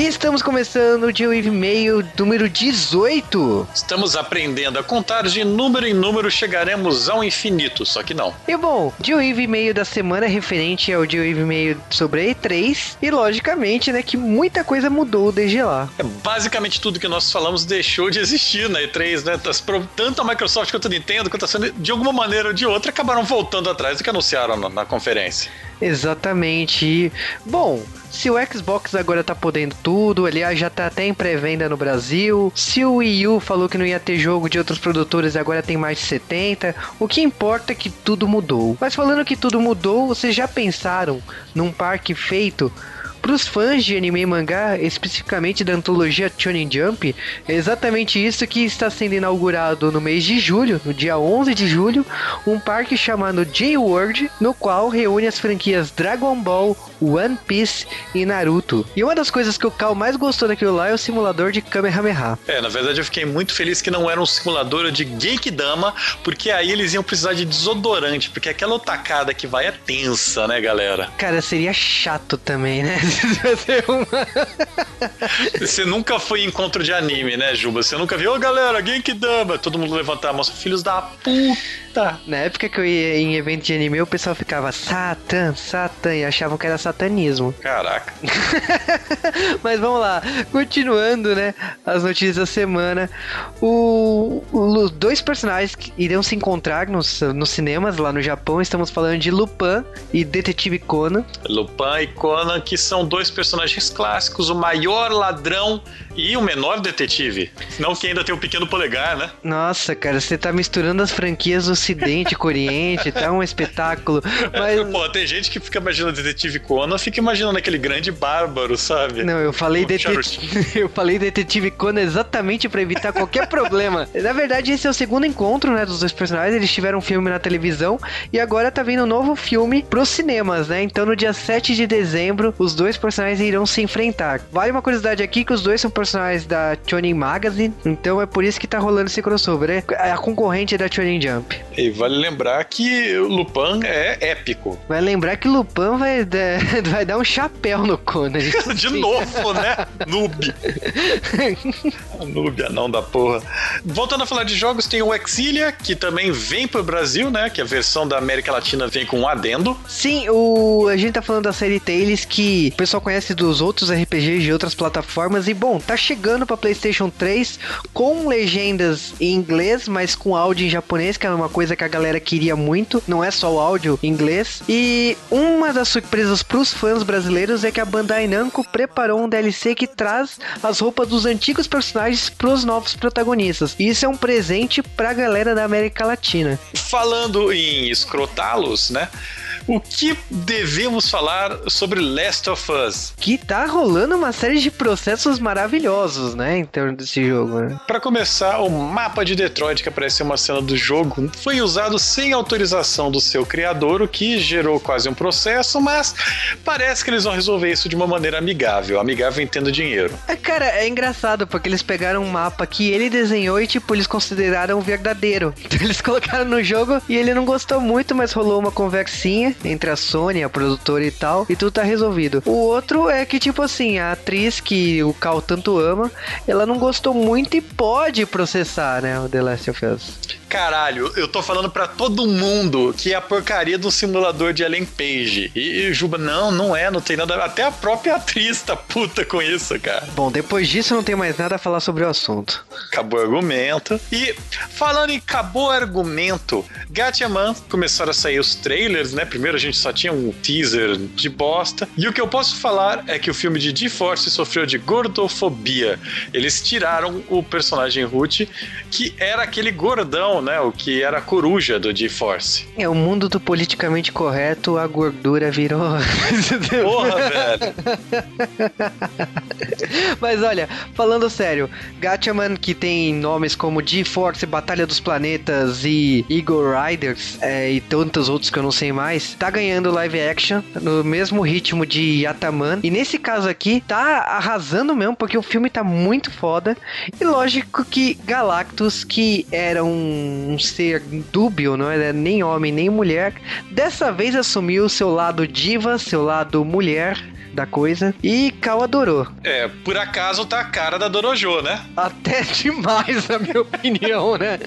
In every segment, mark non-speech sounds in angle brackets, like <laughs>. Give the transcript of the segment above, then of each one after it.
E estamos começando o Dia e-mail número 18. Estamos aprendendo a contar de número em número, chegaremos ao infinito, só que não. E bom, Dia e-mail da semana é referente ao Dia e-mail sobre a E3 e logicamente, né, que muita coisa mudou desde lá. É basicamente tudo que nós falamos deixou de existir na E3, né? Tanto a Microsoft quanto a Nintendo, quanto a Sony, de alguma maneira ou de outra, acabaram voltando atrás do que anunciaram na, na conferência. Exatamente. Bom, se o Xbox agora tá podendo tudo, aliás, já tá até em pré-venda no Brasil. Se o Wii U falou que não ia ter jogo de outros produtores, agora tem mais de 70. O que importa é que tudo mudou. Mas falando que tudo mudou, vocês já pensaram num parque feito para os fãs de anime e mangá, especificamente da antologia Shonen Jump, é exatamente isso que está sendo inaugurado no mês de julho, no dia 11 de julho, um parque chamado J-World, no qual reúne as franquias Dragon Ball, One Piece e Naruto. E uma das coisas que o Cal mais gostou daquilo lá é o simulador de Kamehameha. É, na verdade eu fiquei muito feliz que não era um simulador de Genkidama, porque aí eles iam precisar de desodorante, porque aquela otacada que vai é tensa, né, galera? Cara, seria chato também, né? <laughs> Você nunca foi em encontro de anime, né, Juba? Você nunca viu, ô oh, galera, Genkidama, todo mundo levantar a mão, filhos da puta. Na época que eu ia em evento de anime, o pessoal ficava Satan, Satan, e achavam que era satanismo. Caraca. <laughs> Mas vamos lá, continuando, né, as notícias da semana. O, os dois personagens que irão se encontrar nos, nos cinemas lá no Japão, estamos falando de Lupin e Detetive Conan. Lupin e Conan, que são dois personagens clássicos, o maior ladrão e o menor detetive. Não que ainda tem o pequeno polegar, né? Nossa, cara, você tá misturando as franquias do Ocidente com Oriente, tá um espetáculo. Mas... Pô, tem gente que fica imaginando detetive Conan, fica imaginando aquele grande bárbaro, sabe? Não, eu falei detetive. <laughs> eu falei detetive Conan exatamente para evitar qualquer problema. Na verdade, esse é o segundo encontro, né, dos dois personagens. Eles tiveram um filme na televisão e agora tá vindo um novo filme pros cinemas, né? Então no dia 7 de dezembro, os dois personagens irão se enfrentar. Vale uma curiosidade aqui que os dois são personagens da Shonen Magazine, então é por isso que tá rolando esse crossover, né? A concorrente da Shonen Jump. E vale lembrar que o Lupin é épico. Vai lembrar que o Lupin vai, <laughs> vai dar um chapéu no Conan. <laughs> De novo, né? Noob. <laughs> Noob, não da porra. Voltando a falar de jogos, tem o Exilia, que também vem pro Brasil, né? Que a versão da América Latina vem com um adendo. Sim, o... a gente tá falando da série Tales, que o pessoal conhece dos outros RPGs de outras plataformas. E bom, tá chegando pra PlayStation 3 com legendas em inglês, mas com áudio em japonês, que é uma coisa que a galera queria muito. Não é só o áudio em inglês. E uma das surpresas pros fãs brasileiros é que a Bandai Namco preparou um DLC que traz as roupas dos antigos personagens pros novos protagonistas. E isso é um presente pra galera da América Latina. Falando em escrotá-los, né? O que devemos falar sobre Last of Us? Que tá rolando uma série de processos maravilhosos, né, em torno desse jogo. Né? Para começar, o mapa de Detroit que apareceu uma cena do jogo foi usado sem autorização do seu criador, o que gerou quase um processo, mas parece que eles vão resolver isso de uma maneira amigável. Amigável entendo dinheiro. É, cara, é engraçado porque eles pegaram um mapa que ele desenhou e tipo eles consideraram verdadeiro. <laughs> Então eles colocaram no jogo e ele não gostou muito, mas rolou uma conversinha entre a Sony, a produtora e tal, e tudo tá resolvido. O outro é que, tipo assim, a atriz que o Cal tanto ama, ela não gostou muito e pode processar, né, o The Last of Us. Caralho, eu tô falando para todo mundo que é a porcaria do simulador de Ellen Page. E, e Juba, não, não é, não tem nada. Até a própria atriz tá puta com isso, cara. Bom, depois disso não tem mais nada a falar sobre o assunto. Acabou o argumento. E falando em acabou argumento, Gatchaman começaram a sair os trailers, né? Primeiro a gente só tinha um teaser de bosta. E o que eu posso falar é que o filme de D-Force sofreu de gordofobia. Eles tiraram o personagem Ruth, que era aquele gordão né? O que era a coruja do G-Force. É, o mundo do politicamente correto, a gordura virou. <laughs> Porra, velho! <laughs> Mas olha, falando sério, Gatchaman, que tem nomes como G-Force, Batalha dos Planetas e Eagle Riders é, e tantos outros que eu não sei mais, tá ganhando live action no mesmo ritmo de Yataman. E nesse caso aqui, tá arrasando mesmo, porque o filme tá muito foda. E lógico que Galactus, que era um um ser dúbio, não é nem homem nem mulher, dessa vez assumiu seu lado diva, seu lado mulher da coisa. E Cal adorou. É, por acaso tá a cara da Dorojo, né? Até <laughs> demais, na minha opinião, né?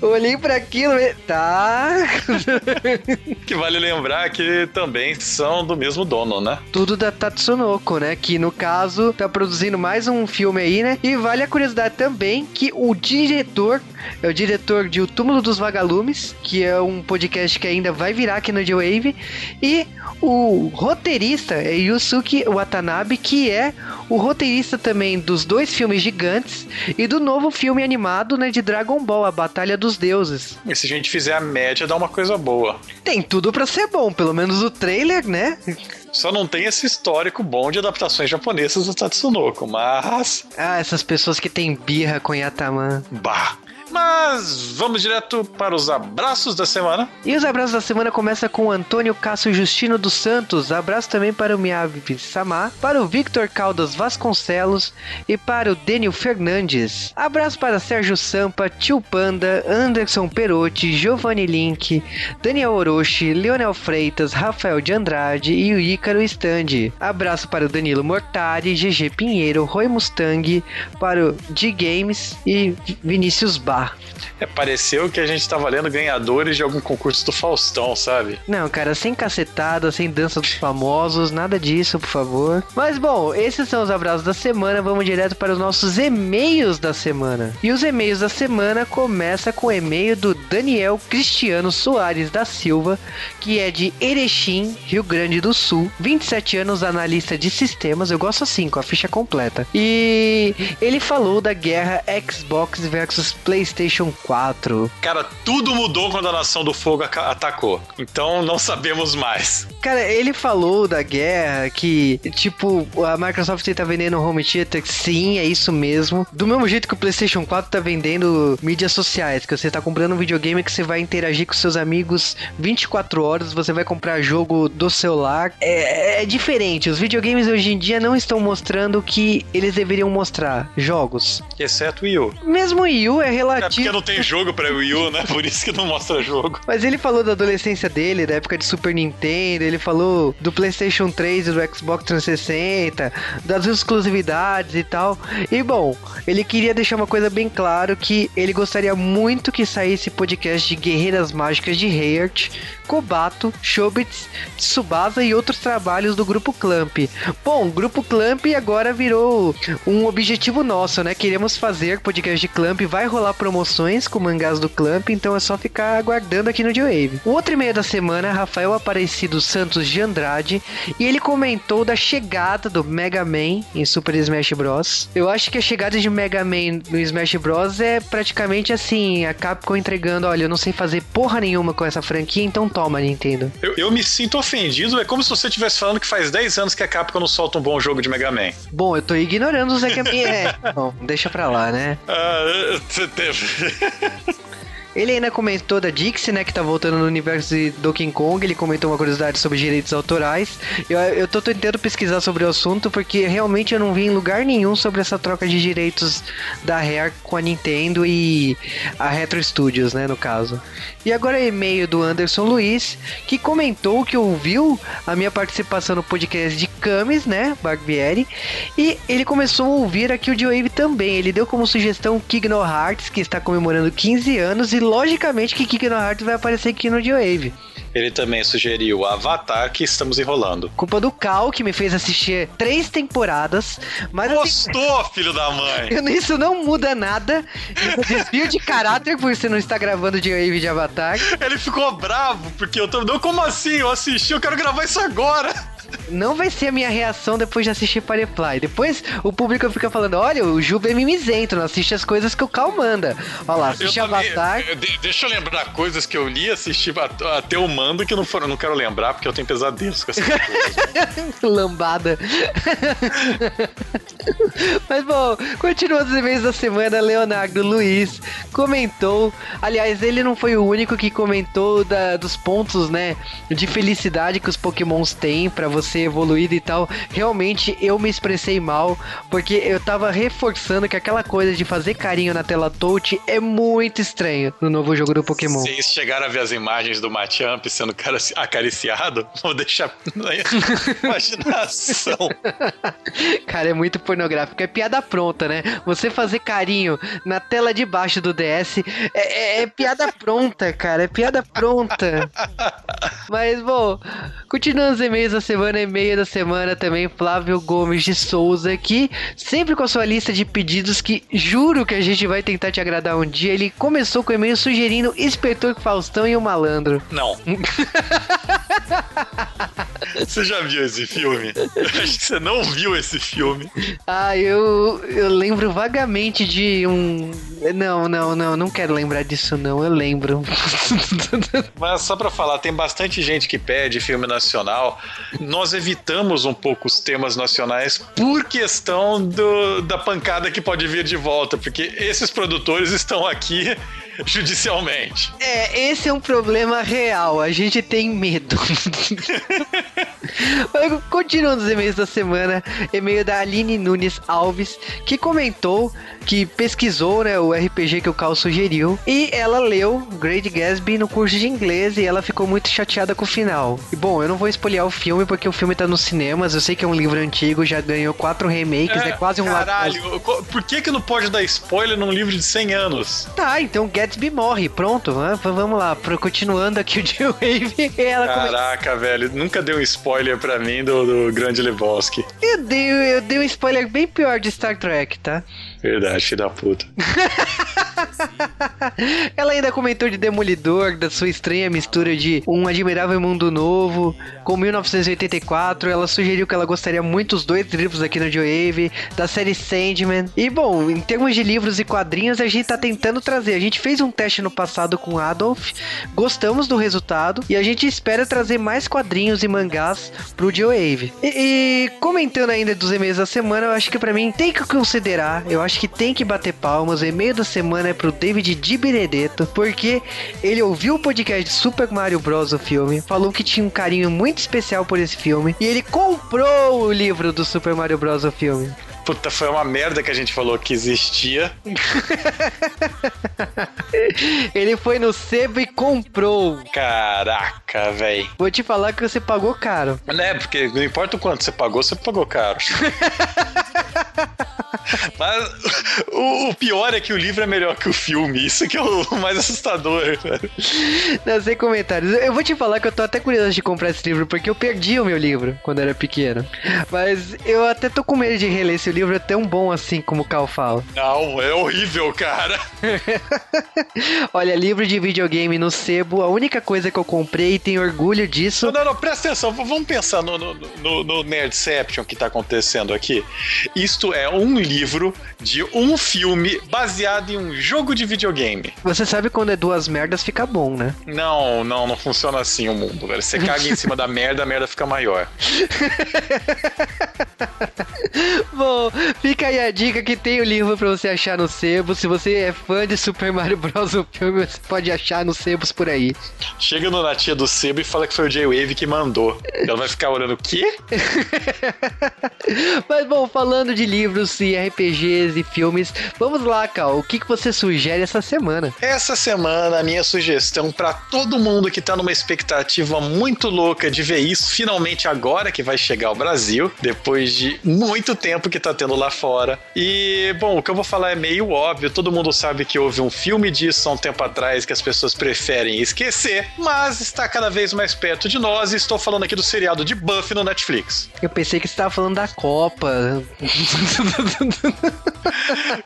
Olhei para aquilo e... Tá. que vale lembrar que também são do mesmo dono, né? Tudo da Tatsunoko, né? Que no caso tá produzindo mais um filme aí, né? E vale a curiosidade também que o diretor é o diretor de O Túmulo dos Vagalumes, que é um podcast que ainda vai virar aqui no J-Wave, e o roteirista é Yusuke Watanabe, que é o roteirista também dos dois filmes gigantes e do novo filme animado né, de Dragon Ball, A Batalha dos Deuses. E se a gente fizer a média, dá uma coisa boa. Tem tudo para ser bom, pelo menos o trailer, né? Só não tem esse histórico bom de adaptações japonesas do Tatsunoko, mas. Ah, essas pessoas que têm birra com Yataman. Bah! Mas vamos direto para os abraços da semana. E os abraços da semana começa com Antônio Cássio Justino dos Santos. Abraço também para o Miyavi Samar, para o Victor Caldas Vasconcelos e para o Daniel Fernandes. Abraço para Sérgio Sampa, Tio Panda, Anderson Perotti, Giovanni Link, Daniel Orochi, Leonel Freitas, Rafael de Andrade e o Ícaro Standi. Abraço para o Danilo Mortari, GG Pinheiro, Roy Mustang, para o G Games e Vinícius Bar. É, pareceu que a gente tava lendo ganhadores de algum concurso do Faustão, sabe? Não, cara, sem cacetada, sem dança dos famosos, nada disso, por favor. Mas bom, esses são os abraços da semana. Vamos direto para os nossos e-mails da semana. E os e-mails da semana começa com o e-mail do Daniel Cristiano Soares da Silva, que é de Erechim, Rio Grande do Sul, 27 anos, analista de sistemas. Eu gosto assim, com a ficha completa. E ele falou da guerra Xbox versus PlayStation PlayStation 4. Cara, tudo mudou quando a Nação do Fogo atacou. Então não sabemos mais. Cara, ele falou da guerra que, tipo, a Microsoft tá vendendo home theater. Sim, é isso mesmo. Do mesmo jeito que o PlayStation 4 tá vendendo mídias sociais, que você tá comprando um videogame que você vai interagir com seus amigos 24 horas, você vai comprar jogo do celular. É, é diferente. Os videogames hoje em dia não estão mostrando o que eles deveriam mostrar. Jogos. Exceto o Wii U. Mesmo o Wii U é relativo é porque não tem jogo pra Wii U, né? Por isso que não mostra jogo. Mas ele falou da adolescência dele, da época de Super Nintendo, ele falou do PlayStation 3 e do Xbox 360, das exclusividades e tal. E bom, ele queria deixar uma coisa bem claro que ele gostaria muito que saísse podcast de Guerreiras Mágicas de Heart, Kobato, Shobits, Tsubasa e outros trabalhos do Grupo Clamp. Bom, o Grupo Clamp agora virou um objetivo nosso, né? Queremos fazer podcast de Clamp, vai rolar promoções com mangás do Clamp, então é só ficar aguardando aqui no J-Wave. O outro e-mail da semana, Rafael Aparecido Santos de Andrade, e ele comentou da chegada do Mega Man em Super Smash Bros. Eu acho que a chegada de Mega Man no Smash Bros é praticamente assim, a Capcom entregando, olha, eu não sei fazer porra nenhuma com essa franquia, então toma, Nintendo. Eu, eu me sinto ofendido, é como se você estivesse falando que faz 10 anos que a Capcom não solta um bom jogo de Mega Man. Bom, eu tô ignorando os Mega Man. É, bom, deixa pra lá, né? Ah, mesmo. <laughs> Ele ainda comentou da Dixie, né, que tá voltando no universo de Donkey Kong. Ele comentou uma curiosidade sobre direitos autorais. Eu, eu tô tentando pesquisar sobre o assunto porque realmente eu não vi em lugar nenhum sobre essa troca de direitos da Rare com a Nintendo e a Retro Studios, né, no caso. E agora é e-mail do Anderson Luiz, que comentou que ouviu a minha participação no podcast de Camis, né, Barbieri, e ele começou a ouvir aqui o Joe também. Ele deu como sugestão Kingdom Hearts, que está comemorando 15 anos, e logicamente que Kingdom Hearts vai aparecer aqui no J-Wave. Ele também sugeriu Avatar, que estamos enrolando. Culpa do Cal, que me fez assistir três temporadas. Mas Gostou, assim, <laughs> filho da mãe! Isso não muda nada. desvio de caráter por você não estar gravando J-Wave de Avatar. Ele ficou bravo, porque eu tô. Como assim? Eu assisti, eu quero gravar isso agora! Não vai ser a minha reação depois de assistir Firefly. Depois o público fica falando: olha, o Juba é mimizento, não assiste as coisas que o Cal manda. Olha lá, assiste eu Avatar. Eu, deixa eu lembrar coisas que eu li, assisti até o mando que não foram, não quero lembrar porque eu tenho pesadelos com essas coisas. <laughs> Lambada. Mas bom, continuando os e-mails da semana, Leonardo Luiz comentou. Aliás, ele não foi o único que comentou da, dos pontos, né, de felicidade que os Pokémons têm para você você evoluído e tal, realmente eu me expressei mal, porque eu tava reforçando que aquela coisa de fazer carinho na tela touch é muito estranho no novo jogo do Pokémon. Vocês chegaram a ver as imagens do Machamp sendo acariciado? <laughs> Vou deixar na <laughs> imaginação. <laughs> Cara, é muito pornográfico. É piada pronta, né? Você fazer carinho na tela de baixo do DS é, é, é piada pronta, cara. É piada pronta. Mas, bom, continuando os e-mails da semana, e-mail da semana também, Flávio Gomes de Souza aqui, sempre com a sua lista de pedidos que juro que a gente vai tentar te agradar um dia. Ele começou com o e-mail sugerindo Inspetor Faustão e o Malandro. Não. <laughs> Você já viu esse filme? <laughs> Acho que você não viu esse filme. Ah, eu, eu lembro vagamente de um. Não, não, não, não quero lembrar disso, não. Eu lembro. <laughs> Mas só pra falar, tem bastante gente que pede filme nacional. Nós evitamos um pouco os temas nacionais por questão do, da pancada que pode vir de volta, porque esses produtores estão aqui <laughs> judicialmente. É, esse é um problema real. A gente tem medo. <laughs> Continuando os e-mails da semana, e-mail da Aline Nunes Alves, que comentou que pesquisou né, o RPG que o Cal sugeriu e ela leu Great Gatsby no curso de inglês e ela ficou muito chateada com o final. E bom, eu não vou espolhar o filme porque o filme tá nos cinemas, eu sei que é um livro antigo, já ganhou quatro remakes, é, é quase um Caralho, por que que não pode dar spoiler num livro de 100 anos? Tá, então Gatsby morre, pronto, né? vamos lá, continuando aqui o <laughs> J-Wave. Caraca, come... velho, nunca deu um spoiler pra mim do, do Grande Lebowski. Eu dei, eu dei um spoiler bem pior de Star Trek, tá? Verdade, filho da puta. <laughs> <laughs> Ela ainda comentou de Demolidor, da sua estranha mistura de Um Admirável Mundo Novo com 1984. Ela sugeriu que ela gostaria muito dos dois livros aqui no Joe da série Sandman. E bom, em termos de livros e quadrinhos, a gente tá tentando trazer. A gente fez um teste no passado com Adolf, gostamos do resultado e a gente espera trazer mais quadrinhos e mangás pro Joe E, e comentando ainda dos e-mails da semana, eu acho que para mim tem que considerar, eu acho que tem que bater palmas. O e-mail da semana é pro David Di Benedetto, porque ele ouviu o podcast de Super Mario Bros. o filme, falou que tinha um carinho muito especial por esse filme, e ele comprou o livro do Super Mario Bros. o filme. Puta, foi uma merda que a gente falou que existia. <laughs> Ele foi no sebo e comprou. Caraca, velho. Vou te falar que você pagou caro. É, porque não importa o quanto você pagou, você pagou caro. <laughs> <laughs> Mas o, o, pior é que o livro é melhor que o filme. Isso que é o mais assustador. Não, sem comentários. Eu vou te falar que eu tô até curioso de comprar esse livro, porque eu perdi o meu livro quando era pequeno. Mas eu até tô com medo de reler esse livro, é tão bom assim como o Cal fala. <laughs> Não, é horrível, cara. Olha, livro de videogame no sebo, a única coisa que eu comprei e tenho orgulho disso. Não, não, não, presta atenção, vamos pensar no, no, no, no Nerdception que tá acontecendo aqui. Isto é um livro de um filme baseado em um jogo de videogame. Você sabe quando é duas merdas fica bom, né? Não, não, não funciona assim o mundo, velho. Você caga em <laughs> cima da merda, a merda fica maior. <laughs> <laughs> bom, fica aí a dica que tem o livro pra você achar no sebo. Se você é fã de Super Mario Bros. o filme, você pode achar nos sebos por aí. Chega no Natia do sebo e fala que foi o J-Wave que mandou. Ela vai ficar olhando o quê? <laughs> Mas bom, falando de livros e RPGs e filmes, vamos lá, Cal. O que, que você sugere essa semana? Essa semana, a minha sugestão para todo mundo que tá numa expectativa muito louca de ver isso, finalmente agora que vai chegar ao Brasil, depois de muito tempo que tá tendo lá fora. E, bom, o que eu vou falar é meio óbvio, todo mundo sabe que houve um filme disso há um tempo atrás que as pessoas preferem esquecer, mas está cada vez mais perto de nós e estou falando aqui do seriado de Buffy no Netflix. Eu pensei que você estava falando da Copa.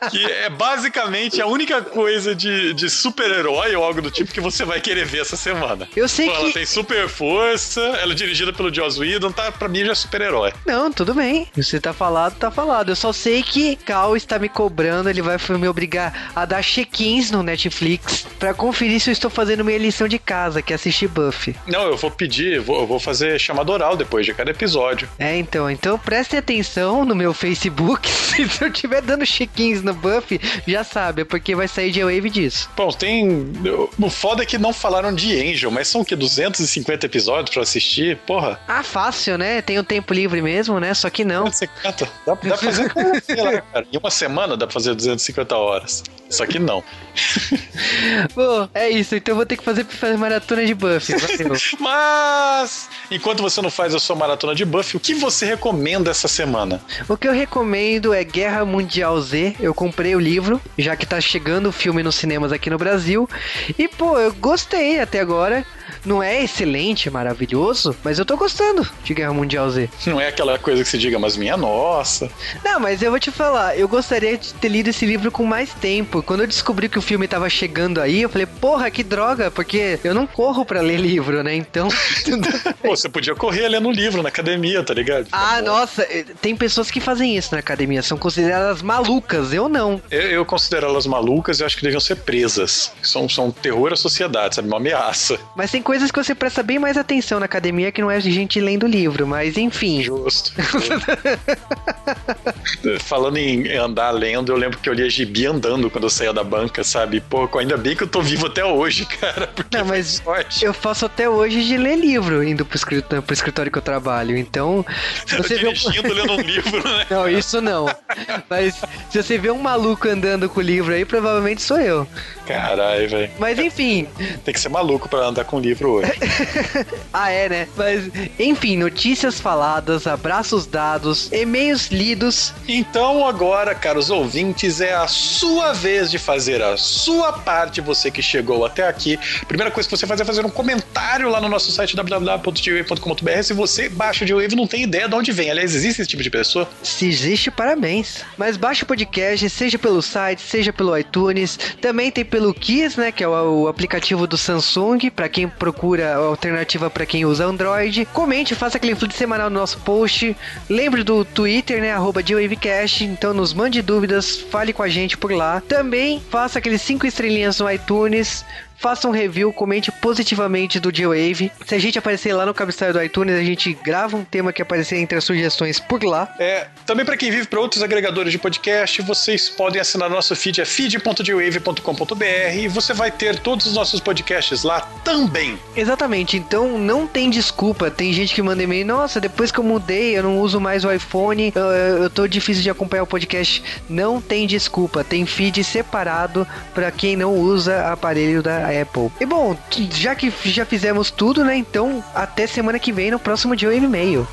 que é basicamente a única coisa de, de super-herói ou algo do tipo que você vai querer ver essa semana. Eu sei Pô, que... Ela tem super força, ela é dirigida pelo Joss Whedon, tá, pra mim já é super-herói. Não, tudo bem. Você tá falado, tá falado. Eu só sei que Cal está me cobrando, ele vai me obrigar a dar check-ins no Netflix para conferir se eu estou fazendo minha lição de casa, que é assistir Buffy. Não, eu vou pedir, eu vou, eu vou fazer chamada oral depois de cada episódio. É, então, então prestem atenção no meu Facebook. <laughs> se eu estiver dando check-ins no Buffy, já sabe, é porque vai sair de wave disso. Bom, tem. O foda é que não falaram de Angel, mas são o que? 250 episódios para assistir? Porra. Ah, fácil, né? Tem o um tempo livre mesmo, né? Só que não. Você. Dá, dá pra fazer, sei lá, <laughs> cara. Em uma semana dá pra fazer 250 horas. Só que não. Pô, é isso. Então eu vou ter que fazer, fazer maratona de Buffy. <laughs> Mas, enquanto você não faz a sua maratona de Buffy, o que você recomenda essa semana? O que eu recomendo é Guerra Mundial Z. Eu comprei o livro, já que tá chegando o filme nos cinemas aqui no Brasil. E, pô, eu gostei até agora. Não é excelente, maravilhoso, mas eu tô gostando de Guerra Mundial Z. Não é aquela coisa que se diga, mas minha nossa. Não, mas eu vou te falar, eu gostaria de ter lido esse livro com mais tempo. Quando eu descobri que o filme tava chegando aí, eu falei, porra, que droga, porque eu não corro para ler livro, né? Então. <laughs> Pô, você podia correr lendo livro na academia, tá ligado? Ah, nossa, eh, tem pessoas que fazem isso na academia, são consideradas malucas, eu não. Eu, eu considero elas malucas e acho que deviam ser presas. São, são terror à sociedade, sabe? Uma ameaça. Mas tem coisas que você presta bem mais atenção na academia que não é de gente lendo livro, mas enfim. Justo. <laughs> Falando em andar lendo, eu lembro que eu lia gibi andando quando eu saía da banca, sabe? Pô, ainda bem que eu tô vivo até hoje, cara. Não, mas eu faço até hoje de ler livro indo pro escritório, pro escritório que eu trabalho. Então, se você vê um... lendo um livro, né? <laughs> Não, isso não. Mas se você vê um maluco andando com o livro aí, provavelmente sou eu. Caralho, velho. Mas enfim. Tem que ser maluco para andar com o hoje. <laughs> ah, é, né? Mas, enfim, notícias faladas, abraços dados, e-mails lidos. Então agora, caros ouvintes, é a sua vez de fazer a sua parte, você que chegou até aqui. Primeira coisa que você faz é fazer um comentário lá no nosso site www.gwave.com.br se você baixa o G-Wave não tem ideia de onde vem. Aliás, existe esse tipo de pessoa? Se existe, parabéns. Mas baixe o podcast, seja pelo site, seja pelo iTunes. Também tem pelo Kiss, né, que é o, o aplicativo do Samsung, para quem procura alternativa para quem usa Android. Comente, faça aquele flip semanal no nosso post. Lembre do Twitter, né? Arroba. Então nos mande dúvidas, fale com a gente por lá. Também faça aqueles cinco estrelinhas no iTunes faça um review, comente positivamente do G-Wave. Se a gente aparecer lá no cabeçalho do iTunes, a gente grava um tema que aparecer entre as sugestões por lá. É, também para quem vive para outros agregadores de podcast, vocês podem assinar nosso feed, é feed.gwave.com.br e você vai ter todos os nossos podcasts lá também. Exatamente, então não tem desculpa. Tem gente que manda e-mail, nossa, depois que eu mudei, eu não uso mais o iPhone, eu, eu tô difícil de acompanhar o podcast. Não tem desculpa, tem feed separado para quem não usa aparelho da Apple. E bom, já que já fizemos tudo, né? Então, até semana que vem no próximo dia e meio.